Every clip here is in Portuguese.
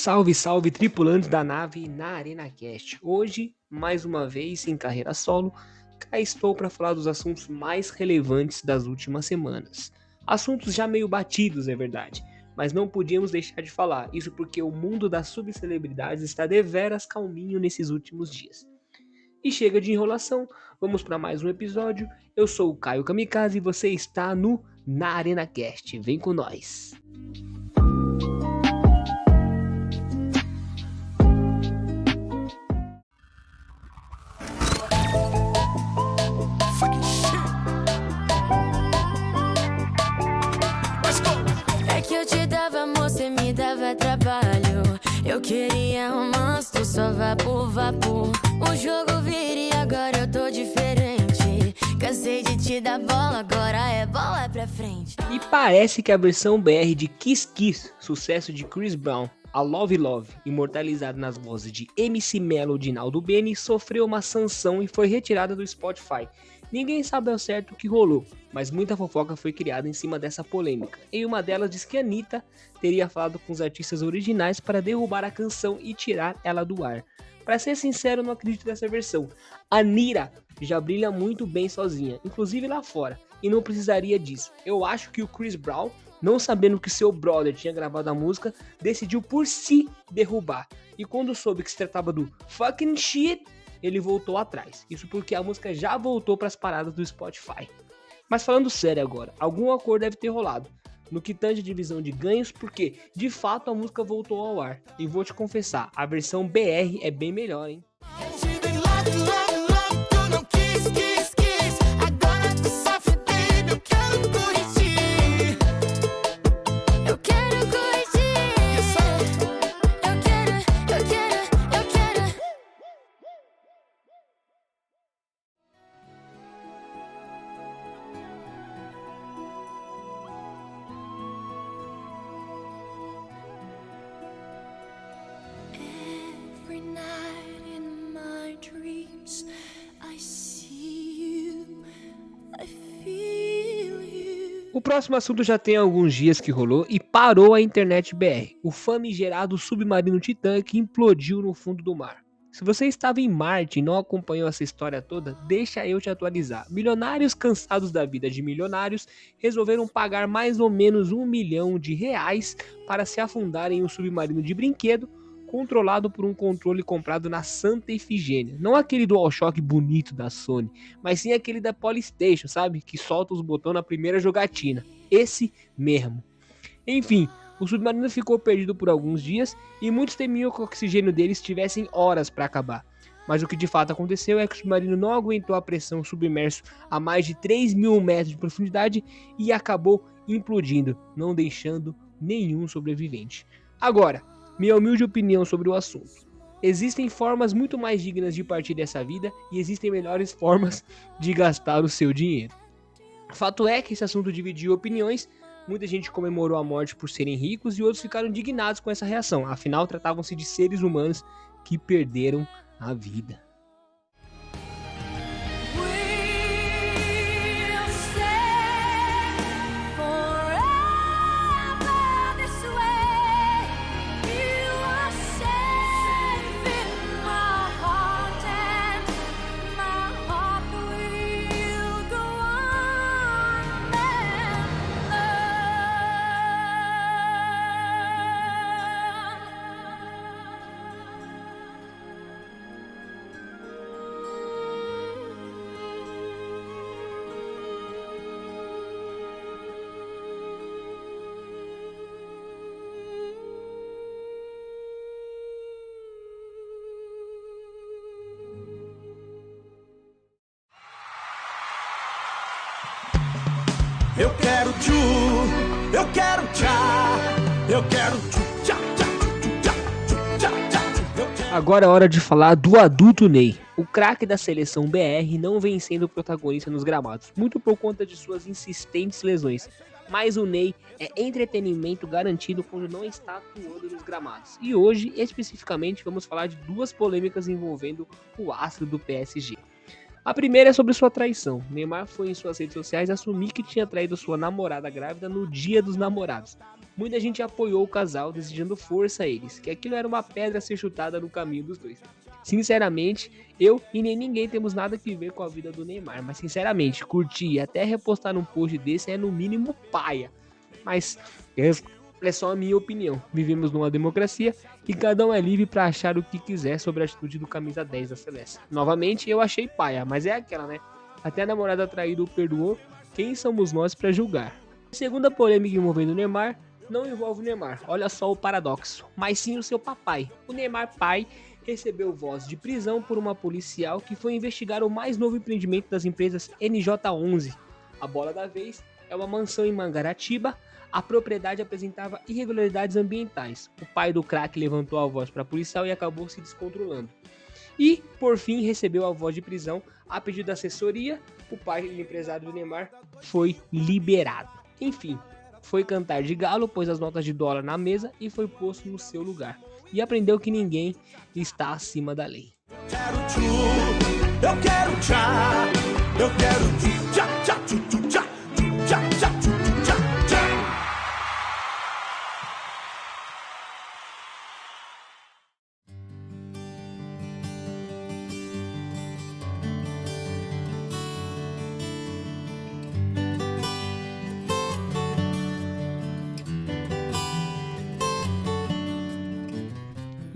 Salve, salve, tripulantes da nave na Arena Cast. Hoje, mais uma vez em carreira solo, cá estou para falar dos assuntos mais relevantes das últimas semanas. Assuntos já meio batidos, é verdade, mas não podíamos deixar de falar, isso porque o mundo das subcelebridades está deveras calminho nesses últimos dias. E chega de enrolação, vamos para mais um episódio. Eu sou o Caio Kamikaze e você está no Na Arena Cast. Vem com nós. É te dava amor, cê me dava trabalho. Eu queria romance, tu só vapor, vapor. O jogo vira e agora eu tô diferente. Dar bola, agora é bola pra frente. E parece que a versão BR de Kiss Kiss, sucesso de Chris Brown, a Love Love, imortalizado nas vozes de MC Melody e Naldo Beni, sofreu uma sanção e foi retirada do Spotify. Ninguém sabe ao certo o que rolou, mas muita fofoca foi criada em cima dessa polêmica. Em uma delas diz que Anitta teria falado com os artistas originais para derrubar a canção e tirar ela do ar. Para ser sincero, não acredito nessa versão. A Nira já brilha muito bem sozinha, inclusive lá fora, e não precisaria disso. Eu acho que o Chris Brown, não sabendo que seu brother tinha gravado a música, decidiu por si derrubar. E quando soube que se tratava do fucking shit, ele voltou atrás. Isso porque a música já voltou para as paradas do Spotify. Mas falando sério agora, algum acordo deve ter rolado no que tange divisão de ganhos, porque de fato a música voltou ao ar. E vou te confessar, a versão BR é bem melhor, hein? O próximo assunto já tem alguns dias que rolou e parou a internet BR. O famigerado submarino Titã que implodiu no fundo do mar. Se você estava em Marte e não acompanhou essa história toda, deixa eu te atualizar. Milionários cansados da vida de milionários resolveram pagar mais ou menos um milhão de reais para se afundar em um submarino de brinquedo controlado por um controle comprado na Santa Efigênia. Não aquele DualShock bonito da Sony, mas sim aquele da Polystation, sabe? Que solta os botões na primeira jogatina. Esse mesmo. Enfim, o submarino ficou perdido por alguns dias e muitos temiam que o oxigênio deles tivessem horas para acabar. Mas o que de fato aconteceu é que o submarino não aguentou a pressão submerso a mais de 3 mil metros de profundidade e acabou implodindo, não deixando nenhum sobrevivente. Agora, minha humilde opinião sobre o assunto. Existem formas muito mais dignas de partir dessa vida e existem melhores formas de gastar o seu dinheiro. Fato é que esse assunto dividiu opiniões. Muita gente comemorou a morte por serem ricos e outros ficaram indignados com essa reação. Afinal, tratavam-se de seres humanos que perderam a vida. Eu quero tchu, eu quero tchá, eu quero tchu. Agora é hora de falar do adulto Ney. O craque da seleção BR não vem sendo protagonista nos gramados, muito por conta de suas insistentes lesões. Mas o Ney é entretenimento garantido quando não está atuando nos gramados. E hoje, especificamente, vamos falar de duas polêmicas envolvendo o astro do PSG. A primeira é sobre sua traição. Neymar foi em suas redes sociais assumir que tinha traído sua namorada grávida no dia dos namorados. Muita gente apoiou o casal, desejando força a eles, que aquilo era uma pedra a ser chutada no caminho dos dois. Sinceramente, eu e nem ninguém temos nada que ver com a vida do Neymar, mas sinceramente, curtir e até repostar um post desse é no mínimo paia. Mas é, só a minha opinião. Vivemos numa democracia e cada um é livre para achar o que quiser sobre a atitude do camisa 10 da Celeste. Novamente, eu achei paia, mas é aquela, né? Até a namorada traída o perdoou. Quem somos nós para julgar? Segunda polêmica envolvendo o Neymar não envolve o Neymar. Olha só o paradoxo, mas sim o seu papai. O Neymar pai recebeu voz de prisão por uma policial que foi investigar o mais novo empreendimento das empresas NJ11. A bola da vez é uma mansão em Mangaratiba. A propriedade apresentava irregularidades ambientais. O pai do craque levantou a voz para a policial e acabou se descontrolando. E, por fim, recebeu a voz de prisão a pedido da assessoria. O pai do empresário do Neymar foi liberado. Enfim, foi cantar de galo, pôs as notas de dólar na mesa e foi posto no seu lugar. E aprendeu que ninguém está acima da lei. quero tchu, eu quero tchá, eu quero tchu, tchá, tchu,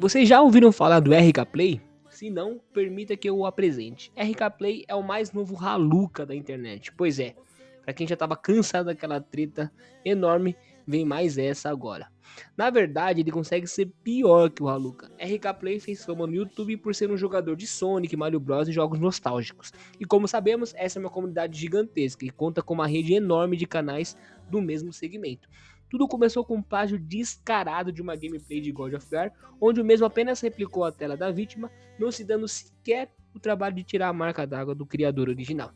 Vocês já ouviram falar do RK Play? Se não, permita que eu o apresente. RK Play é o mais novo Haluca da internet. Pois é, para quem já estava cansado daquela treta enorme, vem mais essa agora. Na verdade, ele consegue ser pior que o Haluca. RK Play fez fama no YouTube por ser um jogador de Sonic, Mario Bros e jogos nostálgicos. E como sabemos, essa é uma comunidade gigantesca e conta com uma rede enorme de canais do mesmo segmento. Tudo começou com um plágio descarado de uma gameplay de God of War, onde o mesmo apenas replicou a tela da vítima, não se dando sequer o trabalho de tirar a marca d'água do criador original.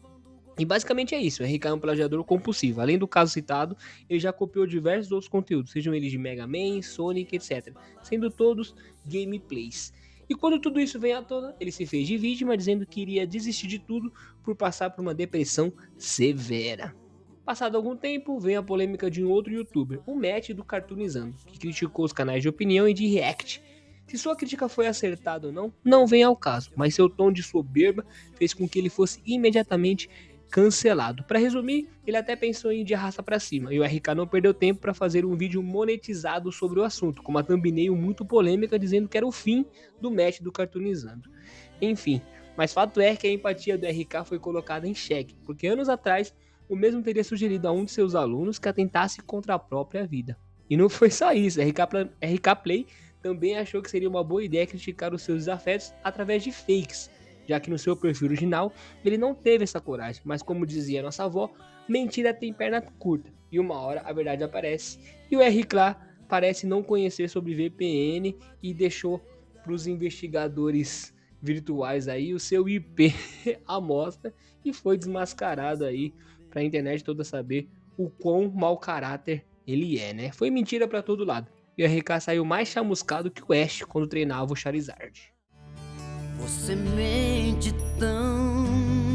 E basicamente é isso, RK é um plagiador compulsivo. Além do caso citado, ele já copiou diversos outros conteúdos, sejam eles de Mega Man, Sonic, etc., sendo todos gameplays. E quando tudo isso vem à tona, ele se fez de vítima, dizendo que iria desistir de tudo por passar por uma depressão severa. Passado algum tempo, vem a polêmica de um outro youtuber, o Matt do Cartoonizando, que criticou os canais de opinião e de react. Se sua crítica foi acertada ou não, não vem ao caso, mas seu tom de soberba fez com que ele fosse imediatamente cancelado. Para resumir, ele até pensou em ir de arrasta para cima, e o RK não perdeu tempo para fazer um vídeo monetizado sobre o assunto, com uma thumbnail muito polêmica dizendo que era o fim do match do Cartoonizando. Enfim, mas fato é que a empatia do RK foi colocada em xeque, porque anos atrás o mesmo teria sugerido a um de seus alunos que atentasse contra a própria vida. E não foi só isso, RK, RK Play também achou que seria uma boa ideia criticar os seus desafetos através de fakes, já que no seu perfil original ele não teve essa coragem, mas como dizia nossa avó, mentira tem perna curta, e uma hora a verdade aparece. E o RK parece não conhecer sobre VPN e deixou para os investigadores virtuais aí o seu IP à mostra e foi desmascarado aí para a internet toda saber o quão mau caráter ele é, né? Foi mentira para todo lado. E o RK saiu mais chamuscado que o Ash quando treinava o Charizard. Você mente tão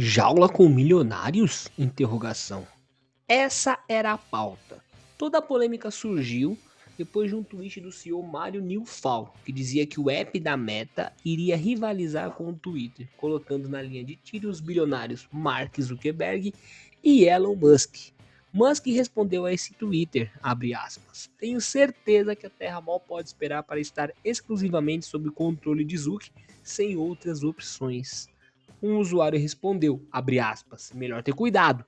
Jaula com milionários? Essa era a pauta. Toda a polêmica surgiu depois de um tweet do CEO Mário Nilfal, que dizia que o app da Meta iria rivalizar com o Twitter, colocando na linha de tiro os bilionários Mark Zuckerberg e Elon Musk. Musk respondeu a esse Twitter, aspas, tenho certeza que a Terra mal pode esperar para estar exclusivamente sob o controle de Zuck, sem outras opções. Um usuário respondeu, aspas, melhor ter cuidado,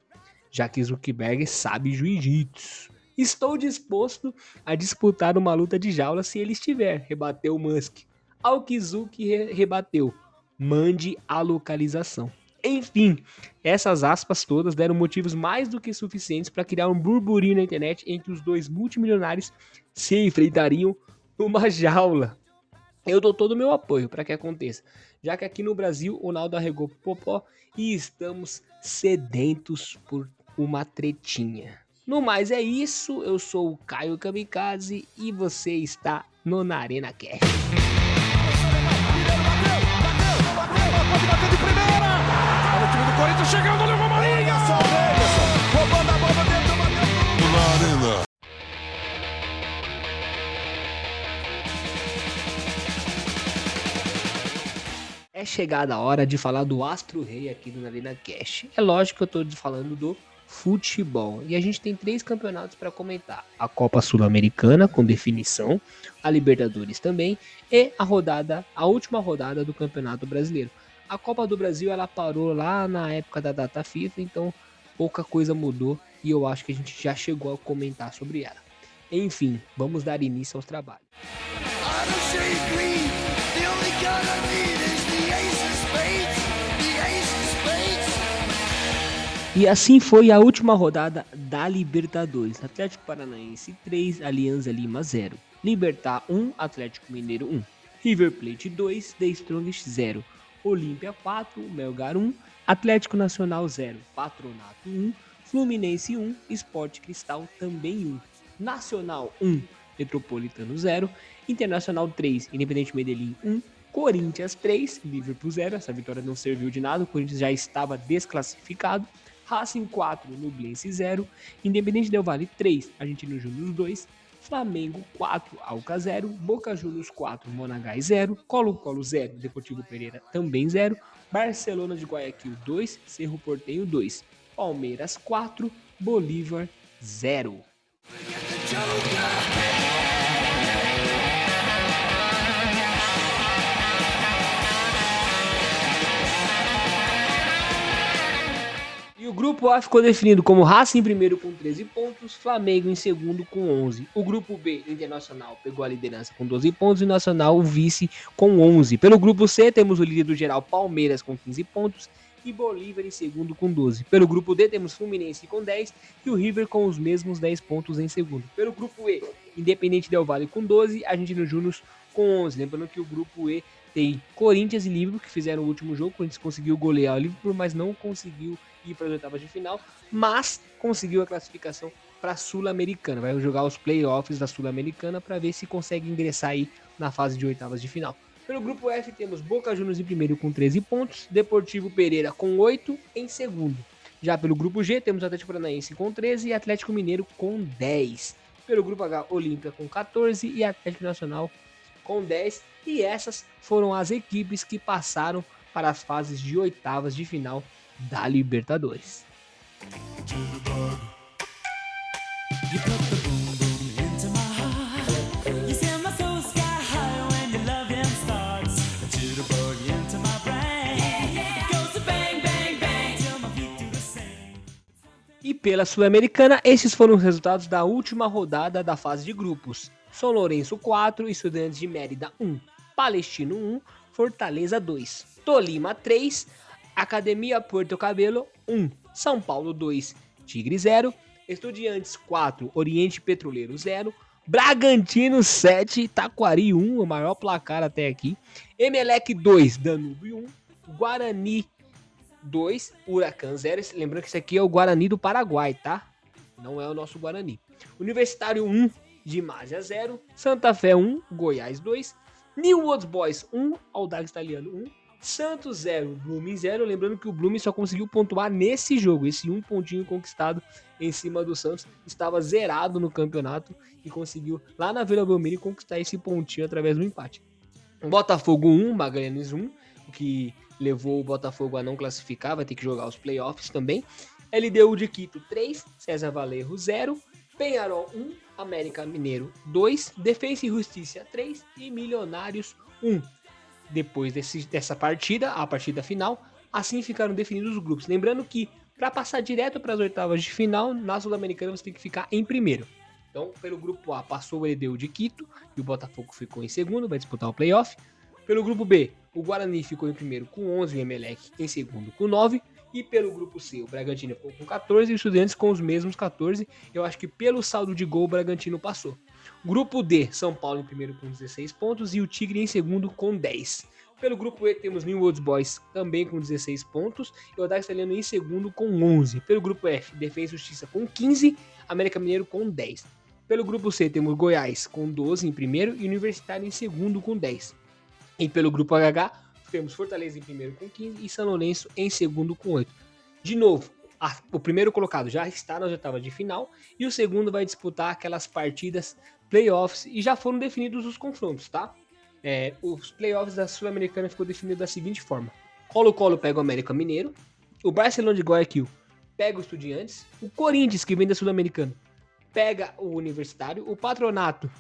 já que Zuckerberg sabe jiu-jitsu. Estou disposto a disputar uma luta de jaula se ele estiver, rebateu Musk. Ao que Zuck re- rebateu, Mande a localização. Enfim, essas aspas todas deram motivos mais do que suficientes para criar um burburinho na internet que os dois multimilionários se enfrentariam numa jaula. Eu dou todo o meu apoio para que aconteça, já que aqui no Brasil o Naldo arregou pro popó e estamos sedentos por uma tretinha. No mais é isso, eu sou o Caio Kamikaze e você está no Na Arena Cash. Olha o time do Corinthians chegando, É chegada a hora de falar do Astro Rei aqui do Arena Cash. É lógico que eu tô falando do futebol. E a gente tem três campeonatos para comentar: a Copa Sul-Americana com definição, a Libertadores também e a rodada, a última rodada do Campeonato Brasileiro. A Copa do Brasil ela parou lá na época da data FIFA, então pouca coisa mudou e eu acho que a gente já chegou a comentar sobre ela. Enfim, vamos dar início aos trabalhos. E assim foi a última rodada da Libertadores. Atlético Paranaense 3, Alianza Lima 0. Libertar 1, Atlético Mineiro 1. River Plate 2, The Strongest 0. Olímpia 4, Melgar 1. Atlético Nacional 0, Patronato 1. Fluminense 1, Sport Cristal também 1. Nacional 1, Metropolitano 0. Internacional 3, Independente Medellín 1. Corinthians 3, Liverpool 0. Essa vitória não serviu de nada, o Corinthians já estava desclassificado. Racing 4, Nublense 0. Independente Del Valle 3, Argentino Júnior 2. Flamengo 4, Alca 0. Boca Juniors 4, Monagás 0. Colo-Colo 0, Deportivo Pereira também 0. Barcelona de Guayaquil 2, Cerro Portenho 2. Palmeiras 4, Bolívar 0. O grupo A ficou definido como Racing em primeiro com 13 pontos, Flamengo em segundo com 11. O grupo B, Internacional, pegou a liderança com 12 pontos e Nacional o vice com 11. Pelo grupo C, temos o líder do geral Palmeiras com 15 pontos e Bolívar em segundo com 12. Pelo grupo D, temos Fluminense com 10 e o River com os mesmos 10 pontos em segundo. Pelo grupo E, Independente Del Valle com 12, Argentino Júnior com 11. Lembrando que o grupo E tem Corinthians e Liverpool que fizeram o último jogo. O Corinthians conseguiu golear o Liverpool, mas não conseguiu ir para as oitavas de final, mas conseguiu a classificação para a Sul-Americana. Vai jogar os playoffs da Sul-Americana para ver se consegue ingressar aí na fase de oitavas de final. Pelo grupo F temos Boca Juniors em primeiro com 13 pontos, Deportivo Pereira com 8 em segundo. Já pelo grupo G temos Atlético Paranaense com 13 e Atlético Mineiro com 10. Pelo grupo H, Olímpia com 14 e Atlético Nacional com 10. E essas foram as equipes que passaram para as fases de oitavas de final da Libertadores. E pela Sul-Americana, esses foram os resultados da última rodada da fase de grupos. São Lourenço 4, Estudantes de Mérida 1, Palestino 1, Fortaleza 2, Tolima 3, Academia Porto Cabelo 1, São Paulo 2, Tigre 0, Estudiantes 4, Oriente Petroleiro 0, Bragantino 7, Taquari 1, o maior placar até aqui, Emelec 2, Danúbio 1, Guarani 2, Huracan 0. Esse- Lembrando que esse aqui é o Guarani do Paraguai, tá? Não é o nosso Guarani. Universitário 1, Dimásia 0, Santa Fé 1, Goiás 2, New Old Boys 1, Audax Italiano 1, Santos 0, Blooming 0. Lembrando que o Blooming só conseguiu pontuar nesse jogo. Esse um pontinho conquistado em cima do Santos estava zerado no campeonato e conseguiu lá na Vila Belmiro conquistar esse pontinho através do empate. Botafogo 1, Magalhães 1, o que levou o Botafogo a não classificar, vai ter que jogar os playoffs também. LDU de Quito 3, César Valerro 0, Penharol 1, América Mineiro 2, Defensa e Justiça 3 e Milionários 1. Depois desse- dessa partida, a partida final, assim ficaram definidos os grupos. Lembrando que para passar direto para as oitavas de final, na Sul-Americana você tem que ficar em primeiro. Então, pelo grupo A, passou o LDU de Quito e o Botafogo ficou em segundo, vai disputar o playoff. Pelo grupo B, o Guarani ficou em primeiro com 11, o Emelec em segundo com 9. E pelo grupo C, o Bragantino ficou com 14 e o Estudiantes com os mesmos 14. Eu acho que pelo saldo de gol, o Bragantino passou. Grupo D, São Paulo em primeiro com 16 pontos e o Tigre em segundo com 10. Pelo grupo E temos New Old Boys também com 16 pontos e o Audax Italiano em segundo com 11. Pelo grupo F, Defesa e Justiça com 15, América Mineiro com 10. Pelo grupo C temos Goiás com 12 em primeiro e Universitário em segundo com 10. E pelo grupo HH temos Fortaleza em primeiro com 15 e São Lourenço em segundo com 8. De novo, a- o primeiro colocado já está nas oitavas de final e o segundo vai disputar aquelas partidas playoffs e já foram definidos os confrontos, tá? É, os playoffs da Sul-Americana ficou definido da seguinte forma: Colo-Colo pega o América Mineiro, o Barcelona de Guayaquil pega o Estudiantes, o Corinthians, que vem da Sul-Americana, pega o Universitário, o Patronato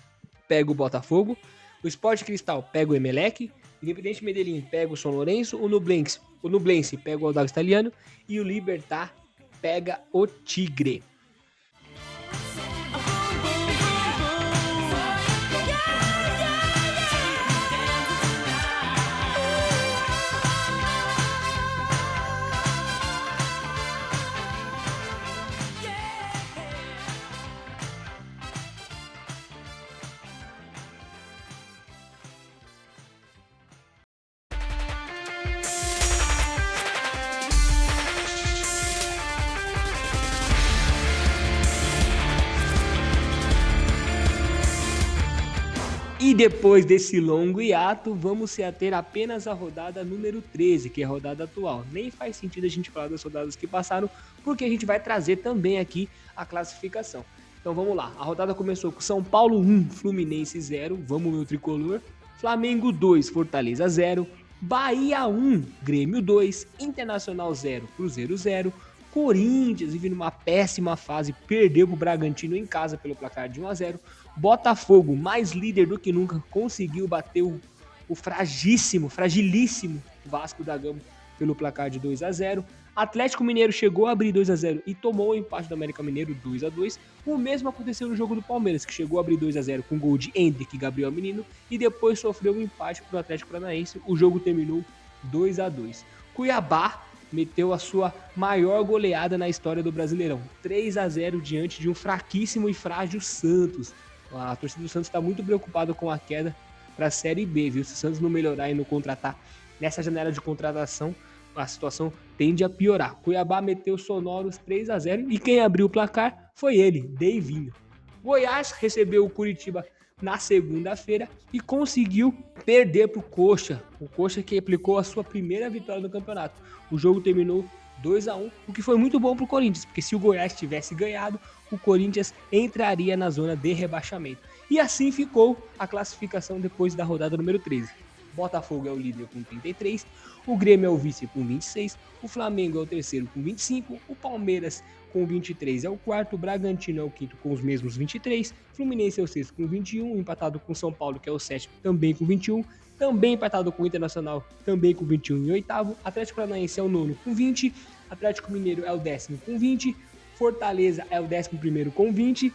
pega o Botafogo, o Sport Cristal pega o Emelec, o Independente Medellín pega o São Lourenço, o Nublense, o Nublense pega o Audax Italiano e o Libertar pega o Tigre. E depois desse longo hiato, vamos se ater apenas à rodada número 13, que é a rodada atual. Nem faz sentido a gente falar das rodadas que passaram, porque a gente vai trazer também aqui a classificação. Então vamos lá. A rodada começou com São Paulo 1, Fluminense 0. Vamos meu tricolor. Flamengo 2, Fortaleza 0. Bahia 1, Grêmio 2. Internacional 0, Cruzeiro 0. Corinthians vive numa péssima fase, perdeu pro Bragantino em casa pelo placar de 1 a 0. Botafogo, mais líder do que nunca, conseguiu bater o, o fragíssimo, fragilíssimo Vasco da Gama pelo placar de 2 a 0. Atlético Mineiro chegou a abrir 2 a 0 e tomou o empate do América Mineiro 2 a 2. O mesmo aconteceu no jogo do Palmeiras, que chegou a abrir 2 a 0 com gol de Hendrick e Gabriel Menino e depois sofreu um empate pro Atlético Paranaense. O jogo terminou 2 a 2. Cuiabá meteu a sua maior goleada na história do Brasileirão, 3 a 0 diante de um fraquíssimo e frágil Santos. A torcida do Santos está muito preocupada com a queda para a Série B, viu? Se o Santos não melhorar e não contratar nessa janela de contratação, a situação tende a piorar. Cuiabá meteu sonoros 3 a 0 e quem abriu o placar foi ele, Deivinho. Goiás recebeu o Curitiba na segunda-feira e conseguiu perder para o Coxa. O Coxa que aplicou a sua primeira vitória no campeonato. O jogo terminou 2 a 1 o que foi muito bom para o Corinthians, porque se o Goiás tivesse ganhado, o Corinthians entraria na zona de rebaixamento. E assim ficou a classificação depois da rodada número 13. Botafogo é o líder com 33, o Grêmio é o vice com 26, o Flamengo é o terceiro com 25, o Palmeiras com 23 é o quarto, o Bragantino é o quinto com os mesmos 23, Fluminense é o sexto com 21, empatado com São Paulo, que é o sétimo, também com 21, também empatado com o Internacional, também com 21 em oitavo, Atlético Paranaense é o nono com 20, Atlético Mineiro é o décimo com 20, Fortaleza é o décimo primeiro com 20,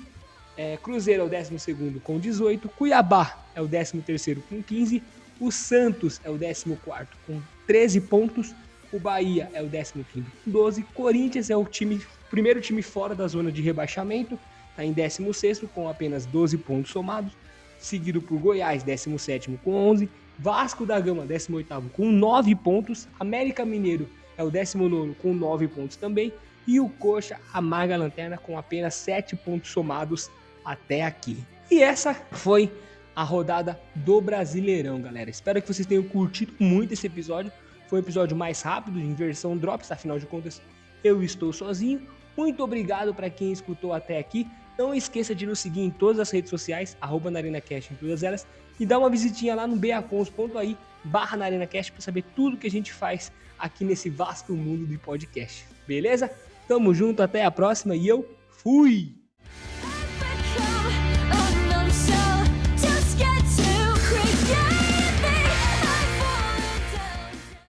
é, Cruzeiro é o décimo segundo com 18, Cuiabá é o décimo terceiro com 15, o Santos é o décimo quarto com 13 pontos, o Bahia é o décimo quinto com 12, Corinthians é o time, primeiro time fora da zona de rebaixamento, está em 16 com apenas 12 pontos somados, seguido por Goiás, 17 com 11, Vasco da Gama, 18 com 9 pontos, América Mineiro é o 19 com 9 pontos também, e o Coxa amarga a lanterna com apenas 7 pontos somados até aqui. E essa foi a rodada do Brasileirão, galera. Espero que vocês tenham curtido muito esse episódio. Foi um episódio mais rápido, em versão Drops, afinal de contas, eu estou sozinho. Muito obrigado para quem escutou até aqui. Não esqueça de nos seguir em todas as redes sociais, arroba NarinaCast em todas elas, e dá uma visitinha lá no beacons.ai barra NarinaCast para saber tudo que a gente faz aqui nesse vasto mundo de podcast. Beleza? Tamo junto, até a próxima e eu fui!